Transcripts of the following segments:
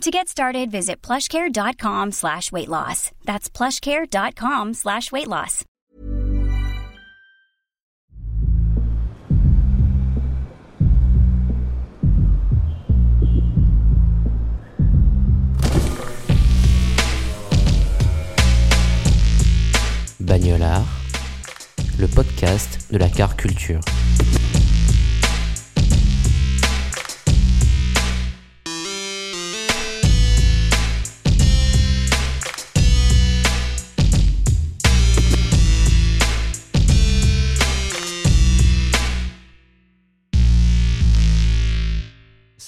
To get started, visit plushcare.com slash weight loss. That's plushcare.com slash weight loss. Bagnolard, le podcast de la car culture.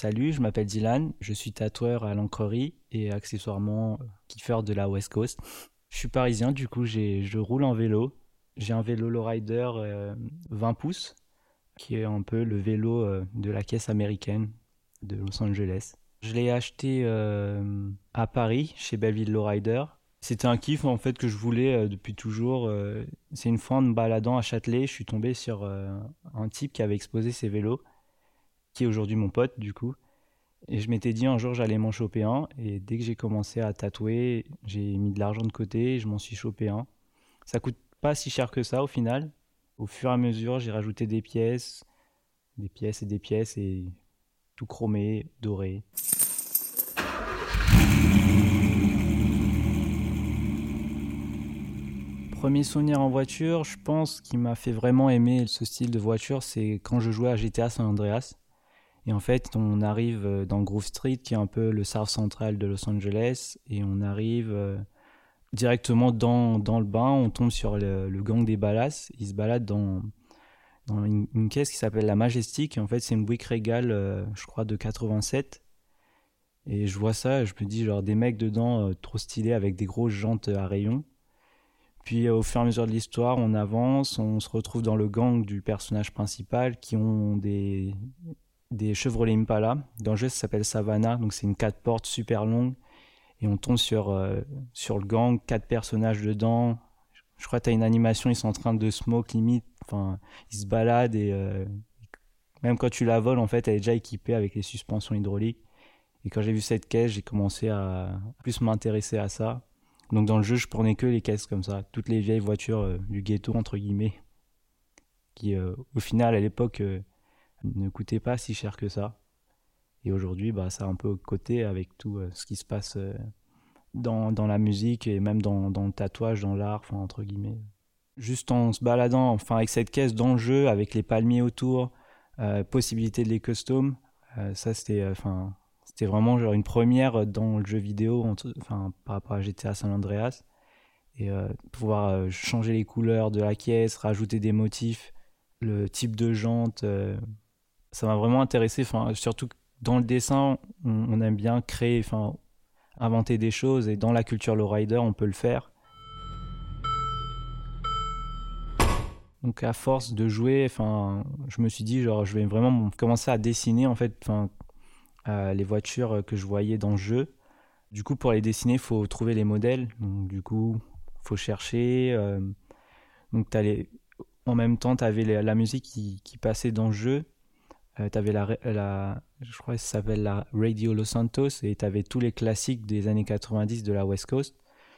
Salut, je m'appelle Dylan, je suis tatoueur à l'encrerie et accessoirement kiffeur de la West Coast. Je suis parisien, du coup je roule en vélo. J'ai un vélo lowrider 20 pouces, qui est un peu le vélo euh, de la caisse américaine de Los Angeles. Je l'ai acheté euh, à Paris, chez Belleville Lowrider. C'était un kiff en fait que je voulais euh, depuis toujours. C'est une fois en me baladant à Châtelet, je suis tombé sur un type qui avait exposé ses vélos qui est aujourd'hui mon pote du coup. Et je m'étais dit un jour j'allais m'en choper un. Et dès que j'ai commencé à tatouer, j'ai mis de l'argent de côté et je m'en suis chopé un. Ça coûte pas si cher que ça au final. Au fur et à mesure, j'ai rajouté des pièces, des pièces et des pièces et tout chromé, doré. Premier souvenir en voiture, je pense qui m'a fait vraiment aimer ce style de voiture, c'est quand je jouais à GTA San Andreas. Et en fait, on arrive euh, dans Grove Street, qui est un peu le South central de Los Angeles, et on arrive euh, directement dans, dans le bain, on tombe sur le, gang des Ballas. Ils se baladent dans, dans une, caisse qui s'appelle la Majestic, et en fait, c'est une Buick Regal, euh, je crois, de 87. Et je vois ça, je me dis, genre, des mecs dedans trop stylés avec des grosses jantes à rayons. Puis au fur et à mesure de l'histoire, on avance, on se retrouve dans le gang du personnage principal qui ont des, des Chevrolet Impala. Dans le jeu, ça s'appelle Savannah, donc c'est une 4 portes super longue. Et on tombe sur, euh, sur le gang, quatre personnages dedans. Je crois que tu as une animation, ils sont en train de smoke limite. Enfin, ils se baladent et euh, même quand tu la voles, en fait, elle est déjà équipée avec les suspensions hydrauliques. Et quand j'ai vu cette caisse, j'ai commencé à plus m'intéresser à ça. Donc dans le jeu, je prenais que les caisses comme ça, toutes les vieilles voitures euh, du ghetto entre guillemets, qui au final à l'époque ne coûtait pas si cher que ça. Et aujourd'hui, bah, ça a un peu côté avec tout euh, ce qui se passe euh, dans, dans, la musique et même dans, dans le tatouage, dans l'art, entre guillemets. Juste en se baladant, enfin, avec cette caisse dans le jeu, avec les palmiers autour, euh, possibilité de les custom, ça c'était, enfin, c'était vraiment genre une première dans le jeu vidéo, enfin, par rapport à GTA San Andreas. Et pouvoir changer les couleurs de la caisse, rajouter des motifs, le type de jante, ça m'a vraiment intéressé. Surtout dans le dessin, on, aime bien créer, inventer des choses, et dans la culture lowrider, on peut le faire. Donc à force de jouer, je me suis dit je vais vraiment commencer à dessiner en fait, euh, les voitures que je voyais dans le jeu. Du coup, pour les dessiner, il faut trouver les modèles. Donc du coup, faut chercher. Euh, donc en même temps, tu avais la musique qui, passait dans le jeu euh, tu avais la, je crois que ça s'appelle la Radio Los Santos et tu avais tous les classiques des années 90 de la West Coast.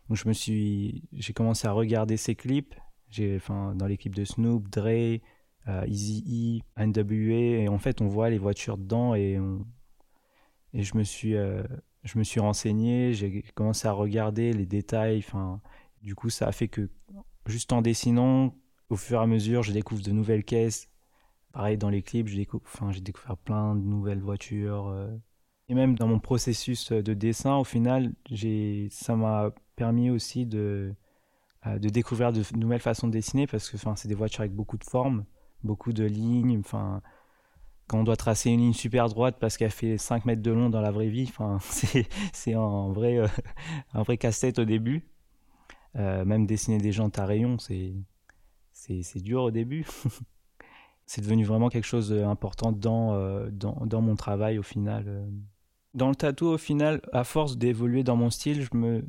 Donc je me suis, j'ai commencé à regarder ces clips. J'ai, enfin, dans clips de Snoop, Dre, euh, Easy E, NWA, et en fait on voit les voitures dedans et et je me suis, euh, je me suis renseigné, j'ai commencé à regarder les détails. Enfin, du coup ça a fait que juste en dessinant, au fur et à mesure, je découvre de nouvelles caisses, Pareil, dans les clips, j'ai découvert, plein de nouvelles voitures. Euh. Et même dans mon processus de dessin, au final, ça m'a permis aussi de, euh, découvrir de nouvelles façons de dessiner parce que c'est des voitures avec beaucoup de formes, beaucoup de lignes. Enfin, quand on doit tracer une ligne super droite parce qu'elle fait 5 mètres de long dans la vraie vie, c'est un vrai, euh, vrai casse-tête au début. même dessiner des jantes à rayons, c'est dur au début. c'est devenu vraiment quelque chose d'important dans, dans, dans, mon travail au final. Dans le tatou, au final, à force d'évoluer dans mon style, je me,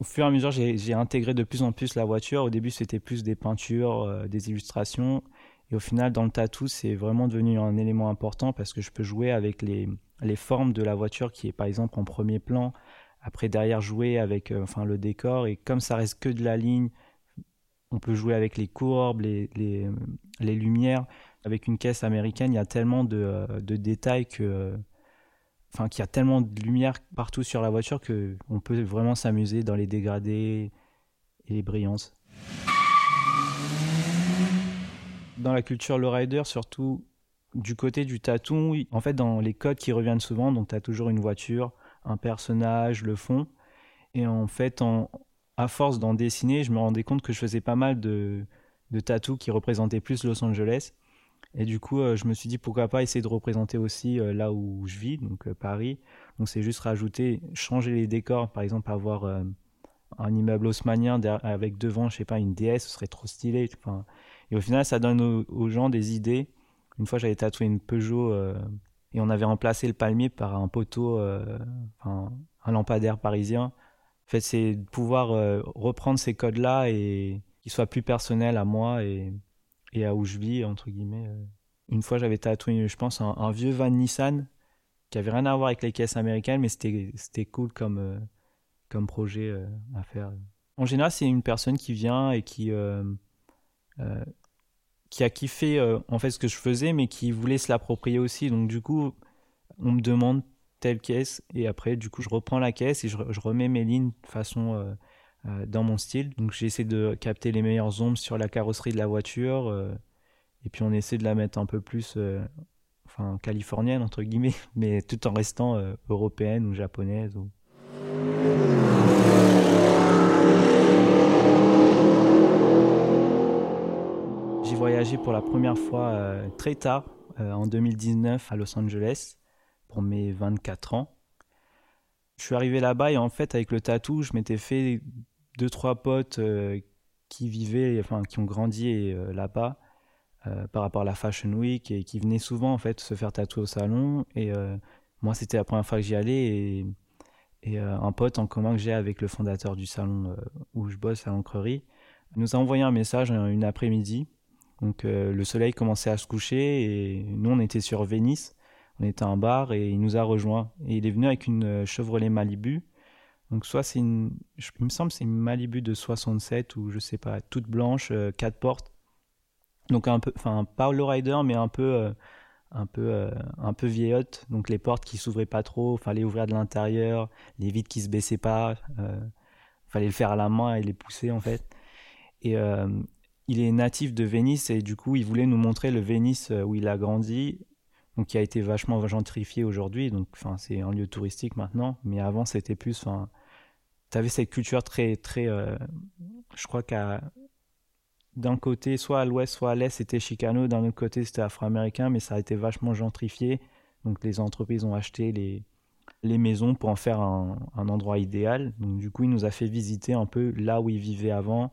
au fur et à mesure, j'ai intégré de plus en plus la voiture. Au début, c'était plus des peintures, euh, des illustrations. Et au final, dans le tatou, c'est vraiment devenu un élément important parce que je peux jouer avec les, les formes de la voiture qui est par exemple en premier plan. Après, derrière, jouer avec euh, enfin, le décor. Et comme ça reste que de la ligne, on peut jouer avec les courbes, les, les, les lumières. Avec une caisse américaine, il y a tellement de, euh, détails que enfin qu'il y a tellement de lumière partout sur la voiture que on peut vraiment s'amuser dans les dégradés et les brillances. Dans la culture lowrider, surtout du côté du tatou, en fait dans les codes qui reviennent souvent, donc tu as toujours une voiture, un personnage, le fond, et en fait à force d'en dessiner, je me rendais compte que je faisais pas mal de, de qui représentaient plus Los Angeles. Et du coup, euh, je me suis dit pourquoi pas essayer de représenter aussi euh, là où je vis, donc euh, Paris. Donc c'est juste rajouter, changer les décors, par exemple avoir un immeuble haussmanien avec devant, je sais pas, une déesse, ce serait trop stylé. Et au final, ça donne aux, gens des idées. Une fois, j'avais tatoué une Peugeot et on avait remplacé le palmier par un poteau, un lampadaire parisien. En fait, c'est de pouvoir reprendre ces codes-là et qu'ils soient plus personnels à moi et à où je vis, entre guillemets. Euh. Une fois, j'avais tatoué, je pense, un, vieux van Nissan qui avait rien à voir avec les caisses américaines, mais c'était cool comme, euh, comme projet euh, à faire. En général, c'est une personne qui vient et qui, qui a kiffé en fait ce que je faisais, mais qui voulait se l'approprier aussi. Donc, du coup, on me demande telle caisse, et après, du coup, je reprends la caisse et je, je remets mes lignes de façon dans mon style. Donc j'essaie de capter les meilleures ombres sur la carrosserie de la voiture. Euh, et puis on essaie de la mettre un peu plus euh, enfin, californienne, entre guillemets, mais tout en restant européenne ou japonaise. J'ai voyagé pour la première fois très tard, en 2019, à Los Angeles, pour mes 24 ans. Je suis arrivé là-bas et en fait, avec le tatou, je m'étais fait deux, trois potes euh, qui vivaient, enfin, qui ont grandi euh, là-bas euh, par rapport à la Fashion Week et qui venaient souvent, en fait, se faire tatouer au salon. Et moi, c'était la première fois que j'y allais et, un pote en commun que j'ai avec le fondateur du salon où je bosse à l'encrerie nous a envoyé un message une après-midi. Donc, le soleil commençait à se coucher et nous, on était sur Venice on était à un bar et il nous a rejoint. Et il est venu avec une Chevrolet Malibu. Donc soit c'est une, il me semble c'est une Malibu de 67 ou je sais pas, toute blanche, euh, quatre portes. Donc un peu, enfin pas le rider mais un peu, euh, un peu, un peu vieillotte. Donc les portes qui s'ouvraient pas trop, fallait ouvrir de l'intérieur, les vitres qui se baissaient pas, fallait le faire à la main et les pousser en fait. Et il est natif de Venise et du coup il voulait nous montrer le Venise où il a grandi donc qui a été vachement gentrifié aujourd'hui. Donc, enfin, c'est un lieu touristique maintenant, mais avant c'était plus, enfin, tu avais cette culture très, très, euh, je crois qu'à d'un côté, soit à l'ouest, soit à l'est, c'était chicano, d'un autre côté, c'était afro-américain, mais ça a été vachement gentrifié. Donc, les entreprises ont acheté les, les maisons pour en faire un, endroit idéal. Donc, du coup, il nous a fait visiter un peu là où il vivait avant,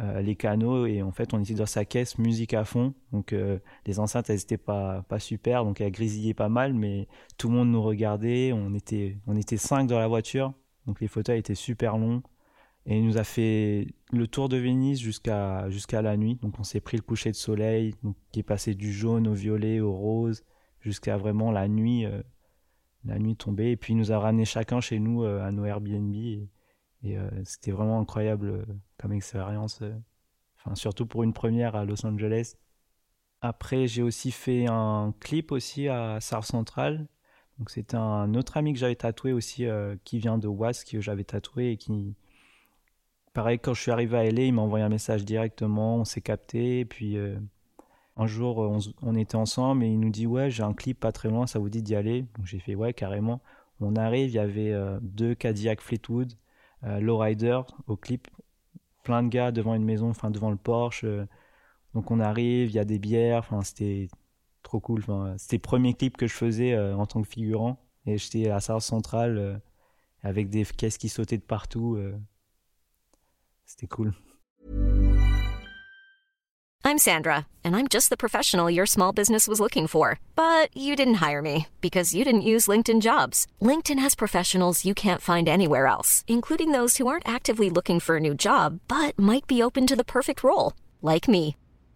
euh, les canaux. Et en fait on était dans sa caisse musique à fond. Donc euh, les enceintes elles étaient pas pas super. Donc elles grisillaient pas mal mais tout le monde nous regardait. On était on était cinq dans la voiture donc les fauteuils étaient super longs et il nous a fait le tour de Venise jusqu'à jusqu'à la nuit donc on s'est pris le coucher de soleil qui est passé du jaune au violet au rose jusqu'à vraiment la nuit euh, la nuit tombée et puis il nous a ramené chacun chez nous à nos Airbnb et euh, c'était vraiment incroyable euh, comme expérience, euh, enfin, surtout pour une première à Los Angeles. Après, j'ai aussi fait un clip aussi à Sar Central. Donc un autre ami que j'avais tatoué aussi, qui vient de Was, que j'avais tatoué et qui, pareil, quand je suis arrivé à LA, il m'a envoyé un message directement, on s'est capté, puis un jour, on, était ensemble et il nous dit Ouais, j'ai un clip pas très loin, ça vous dit d'y aller? Donc j'ai fait Ouais, carrément. On arrive, il y avait deux Cadillac Fleetwood, euh, lowrider au clip, plein de gars devant une maison, enfin devant le Porsche. Euh, donc on arrive, il y a des bières, enfin c'était trop cool. Enfin, c'était le premier clip que je faisais euh, en tant que figurant. Et j'étais à South Central avec des caisses qui sautaient de partout. c'était cool. I'm Sandra, and I'm just the professional your small business was looking for. But you didn't hire me because you didn't use LinkedIn jobs. LinkedIn has professionals you can't find anywhere else, including those who aren't actively looking for a new job but might be open to the perfect role, like me.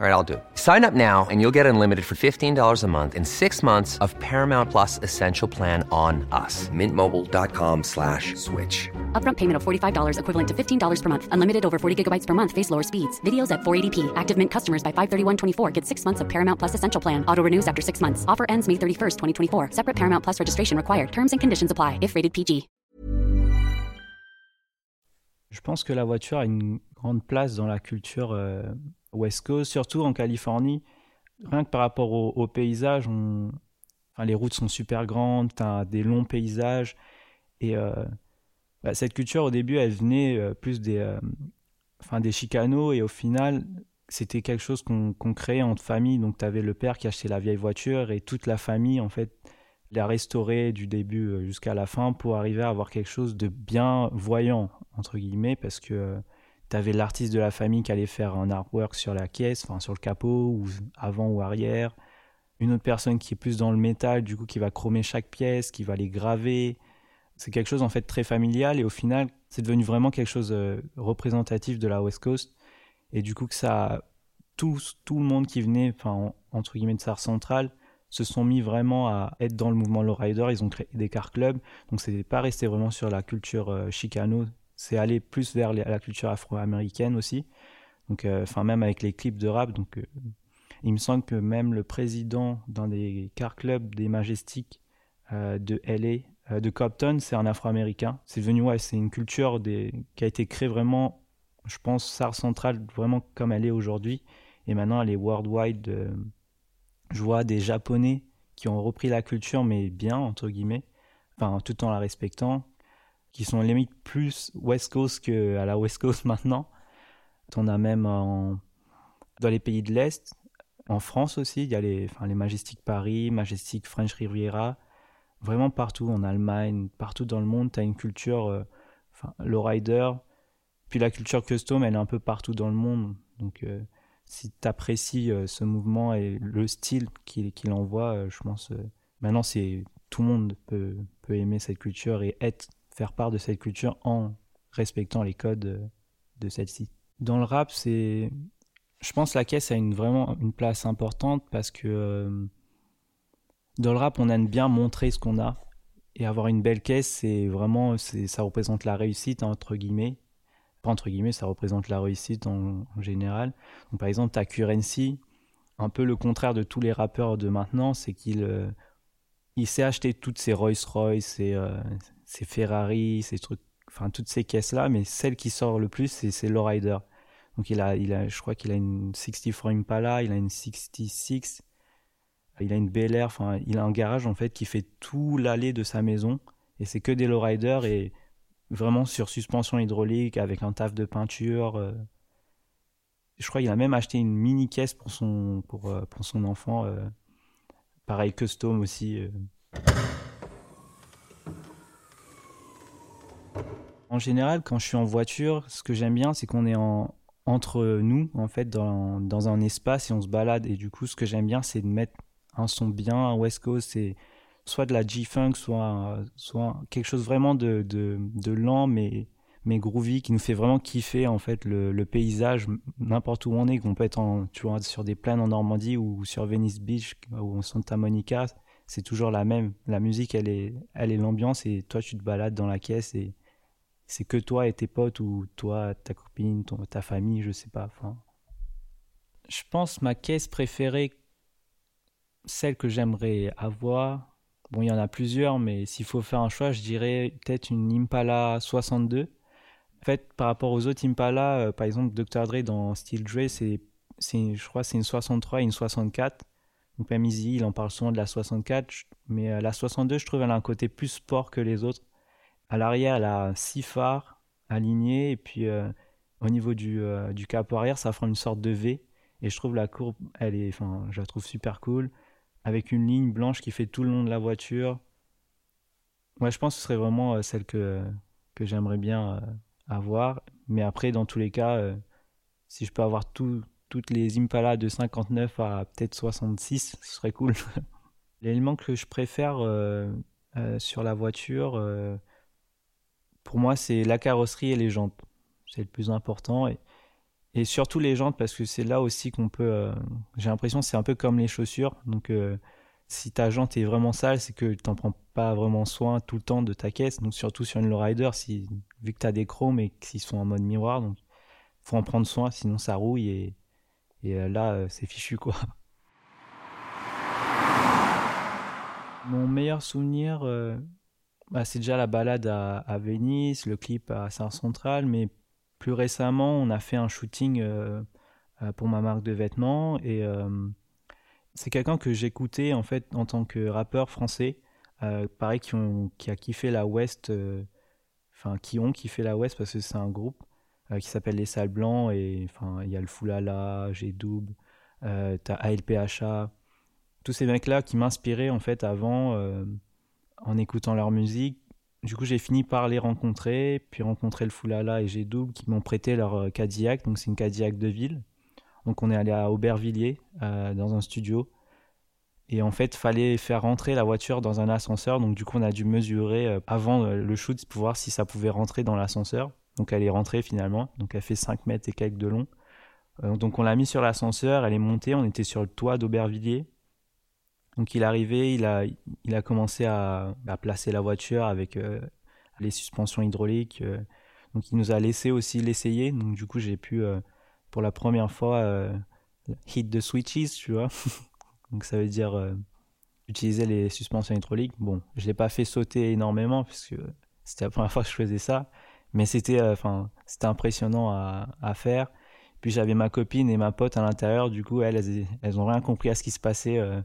All right, I'll do it. Sign up now and you'll get unlimited for $15 a month in six months of Paramount Plus Essential Plan on us. Mintmobile.com slash switch. Upfront payment of $45 equivalent to $15 per month. Unlimited over 40 gigabytes per month. Face lower speeds. Videos at 480p. Active Mint customers by 531.24 get six months of Paramount Plus Essential Plan. Auto renews after six months. Offer ends May 31st, 2024. Separate Paramount Plus registration required. Terms and conditions apply if rated PG. Je pense que la voiture a une grande place dans la culture euh, West Coast, surtout en Californie. Rien que par rapport au, paysage, enfin, les routes sont super grandes, tu des longs paysages. Et euh, bah, cette culture, au début, elle venait euh, plus des, euh, enfin, des chicanos. Et au final, c'était quelque chose qu'on créait entre familles. Donc, tu avais le père qui achetait la vieille voiture et toute la famille, en fait, la restaurait du début jusqu'à la fin pour arriver à avoir quelque chose de bien voyant, entre guillemets, parce que tu avais l'artiste de la famille qui allait faire un artwork sur la caisse, enfin sur le capot, ou avant ou arrière. Une autre personne qui est plus dans le métal, du coup, qui va chromer chaque pièce, qui va les graver. C'est quelque chose en fait très familial et au final, c'est devenu vraiment quelque chose euh, représentatif de la West Coast. Et du coup, que ça, tout, tout le monde qui venait, enfin, en- entre guillemets, de Sar Central, se sont mis vraiment à être dans le mouvement lowrider. Ils ont créé des car clubs. Donc, c'est pas resté vraiment sur la culture euh, chicano. C'est aller plus vers la culture afro-américaine aussi. Donc, euh, enfin, même avec les clips de rap. Donc, euh, il me semble que même le président d'un des car clubs des Majestics euh, de LA, euh, de Compton, c'est un afro-américain. C'est devenu, ouais, c'est une culture qui a été créée vraiment, je pense, SAR centrale, vraiment comme elle est aujourd'hui. Et maintenant, elle est worldwide. je vois des Japonais qui ont repris la culture, mais bien, entre guillemets, enfin, tout en la respectant, qui sont limite plus West Coast qu'à la West Coast maintenant. On a même dans les pays de l'Est, en France aussi, il y a les, enfin, les Majestic Paris, Majestic French Riviera, vraiment partout, en Allemagne, partout dans le monde, tu as une culture, euh, enfin, lowrider, puis la culture custom, elle est un peu partout dans le monde. Donc, euh, si tu apprécies ce mouvement et le style qu'il envoie, euh, je pense, euh, maintenant, c'est tout le monde peut, peut aimer cette culture et être, faire part de cette culture en respectant les codes euh, de celle-ci. Dans le rap, c'est, je pense, la caisse a une, vraiment une place importante parce que euh, dans le rap, on aime bien montrer ce qu'on a et avoir une belle caisse, c'est vraiment, c'est, ça représente la réussite entre guillemets. Pas entre guillemets, ça représente la réussite en, général. Donc, par exemple, t'as Currency, un peu le contraire de tous les rappeurs de maintenant, c'est qu'il euh, il s'est acheté toutes ces Rolls-Royce, ses, euh, ses Ferrari, ces trucs, enfin toutes ces caisses-là, mais celle qui sort le plus, c'est, Lowrider. Donc il a, il a, je crois qu'il a une 64 Impala, il a une 66, il a une Bel Air, enfin il a un garage en fait qui fait tout l'allée de sa maison et c'est que des lowriders et vraiment sur suspension hydraulique avec un taf de peinture. euh. Je crois qu'il a même acheté une mini caisse pour son pour, euh, pour son enfant, euh. pareil custom aussi. En général, quand je suis en voiture, ce que j'aime bien, c'est qu'on est en, entre nous, en fait, dans, un espace et on se balade. Et du coup, ce que j'aime bien, c'est de mettre un son bien, un West Coast, c'est soit de la G-Funk, soit, quelque chose vraiment de, lent, mais, mais groovy, qui nous fait vraiment kiffer, en fait, le, paysage, n'importe où on est, qu'on peut être en, sur des plaines en Normandie ou sur Venice Beach ou en Santa Monica, c'est toujours la même. La musique, elle est, elle est l'ambiance et toi, tu te balades dans la caisse et c'est que toi et tes potes ou toi, ta copine, ta famille, je sais pas. Je pense ma caisse préférée, celle que j'aimerais avoir. Bon, il y en a plusieurs, mais s'il faut faire un choix, je dirais peut-être une Impala 62. En fait, par rapport aux autres Impala, euh, par exemple, Dr. Dre dans Steel Dre, c'est, je crois, c'est une 63 et une 64. Donc même Easy, il en parle souvent de la 64, mais la 62, je trouve, elle a un côté plus sport que les autres. À l'arrière, elle a six phares alignés, et puis au niveau du, du capot arrière, ça forme une sorte de V. Et je trouve la courbe, elle est, enfin, je la trouve super cool, avec une ligne blanche qui fait tout le long de la voiture. Moi, je pense que ce serait vraiment celle que, que j'aimerais bien avoir. Mais après, dans tous les cas, si je peux avoir tout, toutes les Impala de 59 à peut-être 66, ce serait cool. L'élément que je préfère euh, euh, sur la voiture, euh, pour moi, c'est la carrosserie et les jantes. C'est le plus important. Et, surtout les jantes, parce que c'est là aussi qu'on peut. J'ai l'impression que c'est un peu comme les chaussures. Donc, si ta jante est vraiment sale, c'est que tu n'en prends pas vraiment soin tout le temps de ta caisse. Donc, surtout sur une lowrider, si, vu que tu as des chromes et qu'ils sont en mode miroir. Donc, faut en prendre soin, sinon ça rouille et, euh, là, euh, c'est fichu quoi. Mon meilleur souvenir, euh, bah, c'est déjà la balade à, Venise, le clip à Saint-Central, mais plus récemment, on a fait un shooting pour ma marque de vêtements et c'est quelqu'un que j'écoutais en fait en tant que rappeur français, pareil qui, a kiffé la West, enfin qui ont kiffé la West parce que c'est un groupe euh, qui s'appelle Les Salles Blancs. Et enfin, il y a le Foulala, j'ai Double, euh, t'as ALPHA. Tous ces mecs-là qui m'inspiraient en fait avant euh, en écoutant leur musique. Du coup, j'ai fini par les rencontrer, puis rencontrer le Foulala et j'ai Double qui m'ont prêté leur Cadillac. Donc, c'est une Cadillac de ville. Donc, on est allé à Aubervilliers dans un studio. Et en fait, fallait faire rentrer la voiture dans un ascenseur. Donc, du coup, on a dû mesurer avant le shoot pour voir si ça pouvait rentrer dans l'ascenseur. Donc elle est rentrée finalement, donc elle fait 5 mètres et quelques de long. Euh, donc on l'a mis sur l'ascenseur, elle est montée, on était sur le toit d'Aubervilliers. Donc il est arrivé, il a, il a commencé à, placer la voiture avec euh, les suspensions hydrauliques. Euh. donc il nous a laissé aussi l'essayer. Donc du coup j'ai pu pour la première fois hit the switches, tu vois. donc ça veut dire utiliser les suspensions hydrauliques. Bon, je l'ai pas fait sauter énormément puisque c'était la première fois que je faisais ça mais c'était euh, enfin c'était impressionnant à, faire puis j'avais ma copine et ma pote à l'intérieur du coup elles, elles ont rien compris à ce qui se passait euh.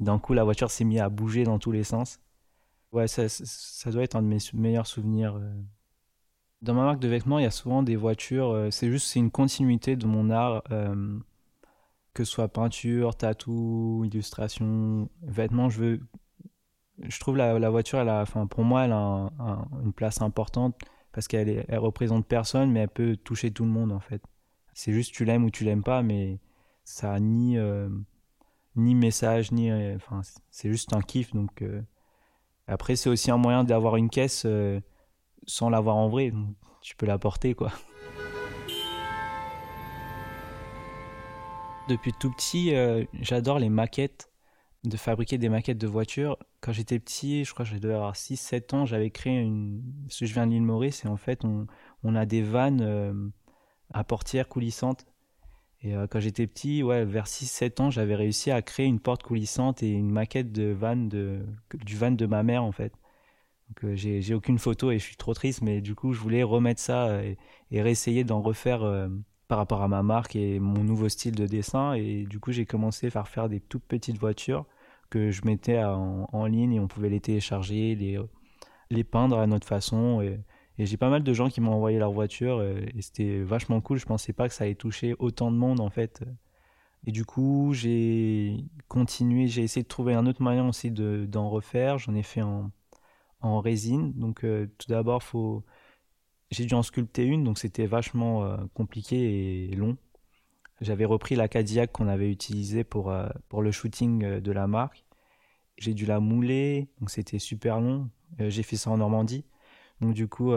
D'un coup la voiture s'est mise à bouger dans tous les sens ouais ça, ça doit être un de mes meilleurs souvenirs euh. dans ma marque de vêtements il y a souvent des voitures c'est juste c'est une continuité de mon art que ce soit peinture tatou illustration vêtements je veux je trouve la, la voiture elle a enfin pour moi elle a une place importante parce qu'elle elle représente personne, mais elle peut toucher tout le monde en fait. C'est juste tu l'aimes ou tu l'aimes pas, mais ça a ni euh, ni message ni euh, enfin c'est juste un kiff donc euh. après c'est aussi un moyen d'avoir une caisse sans l'avoir en vrai tu peux la porter quoi depuis tout petit j'adore les maquettes de fabriquer des maquettes de voitures. Quand j'étais petit, je crois que je devais avoir 6-7 ans, j'avais créé une... Parce que je viens de l'île Maurice et en fait, on, on a des vannes euh, à portière coulissante. Et euh, quand j'étais petit, ouais, vers 6-7 ans, j'avais réussi à créer une porte coulissante et une maquette de van de, du van de ma mère en fait. Donc euh, j'ai aucune photo et je suis trop triste, mais du coup, je voulais remettre ça et, et réessayer d'en refaire par rapport à ma marque et mon nouveau style de dessin. Et du coup, j'ai commencé à faire des toutes petites voitures que je mettais en, ligne et on pouvait les télécharger, les, les peindre à notre façon. Et, j'ai pas mal de gens qui m'ont envoyé leur voiture et, c'était vachement cool. Je pensais pas que ça allait toucher autant de monde en fait. Et du coup, j'ai continué, j'ai essayé de trouver un autre moyen aussi d'en refaire. J'en ai fait en, résine. Donc euh, tout d'abord, faut j'ai dû en sculpter une, donc c'était vachement euh, compliqué et long. J'avais repris la Cadillac qu'on avait utilisée pour, euh, pour le shooting euh, de la marque. J'ai dû la mouler, donc c'était super long. Euh, j'ai fait ça en Normandie. Donc du coup,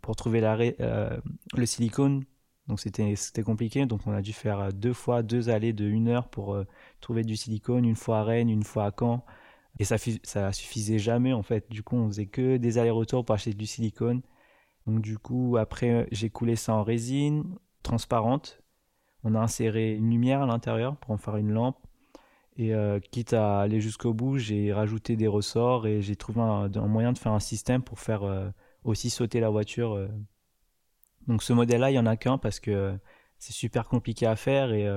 pour trouver la, le silicone, donc c'était compliqué. Donc on a dû faire deux fois deux allées de une heure pour trouver du silicone, une fois à Rennes, une fois à Caen. Et ça, ça suffisait jamais en fait. Du coup, on faisait que des allers-retours pour acheter du silicone. Donc du coup, après, j'ai coulé ça en résine transparente on a inséré une lumière à l'intérieur pour en faire une lampe. Et euh, quitte à aller jusqu'au bout, j'ai rajouté des ressorts et j'ai trouvé un, moyen de faire un système pour faire euh, aussi sauter la voiture. Euh. Donc ce modèle-là, il n'y en a qu'un parce que c'est super compliqué à faire et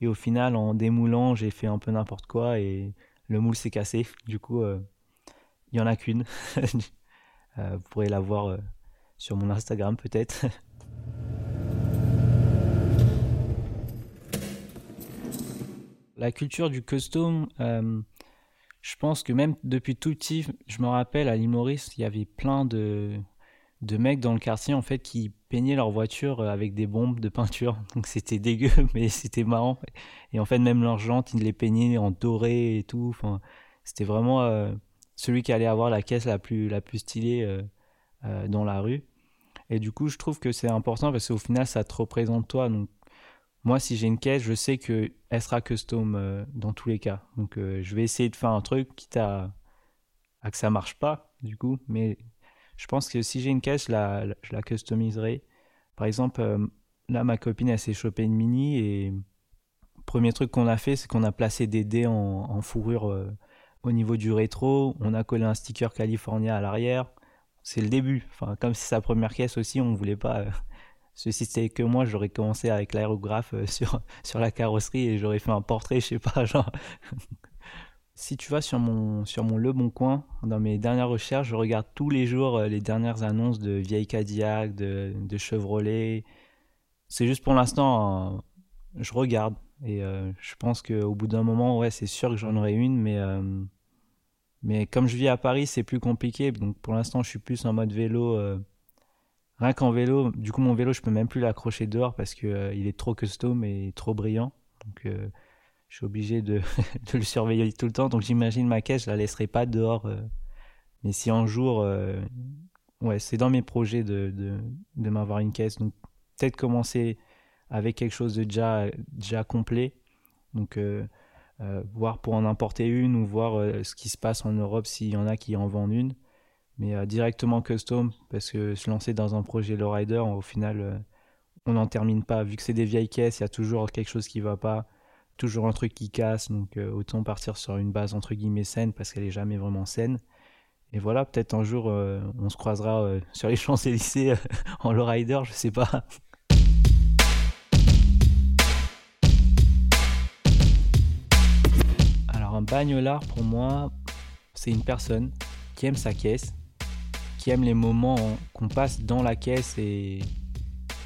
Et au final, en démoulant, j'ai fait un peu n'importe quoi et le moule s'est cassé. Du coup, il n'y en a qu'une. vous pourrez la voir sur mon Instagram peut-être. la culture du custom, euh, je pense que même depuis tout petit, je me rappelle à l'île il y avait plein de, de mecs dans le quartier en fait qui peignaient leur voiture euh, avec des bombes de peinture. Donc c'était dégueu, mais c'était marrant. Et en fait, même leurs jantes, ils les peignaient en doré et tout. C'était vraiment euh, celui qui allait avoir la caisse la plus, la plus stylée dans la rue. Et du coup, je trouve que c'est important parce qu'au final, ça te représente toi. Moi, si j'ai une caisse, je sais qu'elle sera custom euh, dans tous les cas. Donc, euh, je vais essayer de faire un truc quitte à, à, que ça marche pas, du coup. Mais je pense que si j'ai une caisse, je la, je la customiserai. Par exemple, euh, là, ma copine, elle s'est chopée une mini et le premier truc qu'on a fait, c'est qu'on a placé des dés en, en fourrure au niveau du rétro. On a collé un sticker California à l'arrière. C'est le début. Enfin, comme c'est sa première caisse aussi, on voulait pas Ceci c'était que moi, j'aurais commencé avec l'aérographe euh, sur, sur la carrosserie et j'aurais fait un portrait, je sais pas, genre. si tu vas sur mon, sur mon Le Bon Coin, dans mes dernières recherches, je regarde tous les jours euh, les dernières annonces de vieilles Cadillac, de, de Chevrolet. C'est juste pour l'instant, je regarde. Et euh, je pense qu'au bout d'un moment, ouais, c'est sûr que j'en aurai une, mais, mais comme je vis à Paris, c'est plus compliqué. Donc pour l'instant, je suis plus en mode vélo Rien qu'en vélo, du coup mon vélo je peux même plus l'accrocher dehors parce que euh, il est trop custom et trop brillant. Donc euh, je suis obligé de, le surveiller tout le temps. Donc j'imagine ma caisse, je la laisserai pas dehors. Euh. mais si un jour, ouais, c'est dans mes projets de, de, de m'avoir une caisse. Donc peut-être commencer avec quelque chose de déjà, déjà complet. Donc voir pour en importer une ou voir ce qui se passe en Europe s'il y en a qui en vendent une mais euh, directement custom parce que se lancer dans un projet lowrider au final euh, on n'en termine pas. Vu que c'est des vieilles caisses il y a toujours quelque chose qui va pas. Toujours un truc qui casse donc euh, autant partir sur une base entre guillemets saine parce qu'elle est jamais vraiment saine. Et voilà peut-être un jour on se croisera sur les Champs-Élysées en lowrider je sais pas. Alors un bagnolard pour moi c'est une personne qui aime sa caisse aime les moments qu'on passe dans la caisse et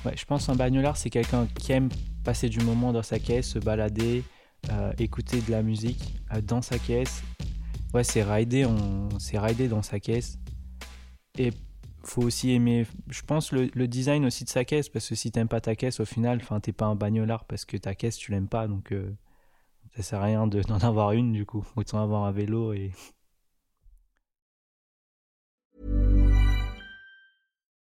ouais, je pense un bagnolard c'est quelqu'un qui aime passer du moment dans sa caisse, se balader, euh, écouter de la musique euh, dans sa caisse. Ouais, c'est rider, on... c'est rider dans sa caisse. Et faut aussi aimer, je pense, le, design aussi de sa caisse, parce que si t'aimes pas ta caisse, au final, enfin, t'es pas un bagnolard parce que ta caisse, tu l'aimes pas, donc euh, ça sert à rien d'en avoir une, du coup. Autant avoir un vélo et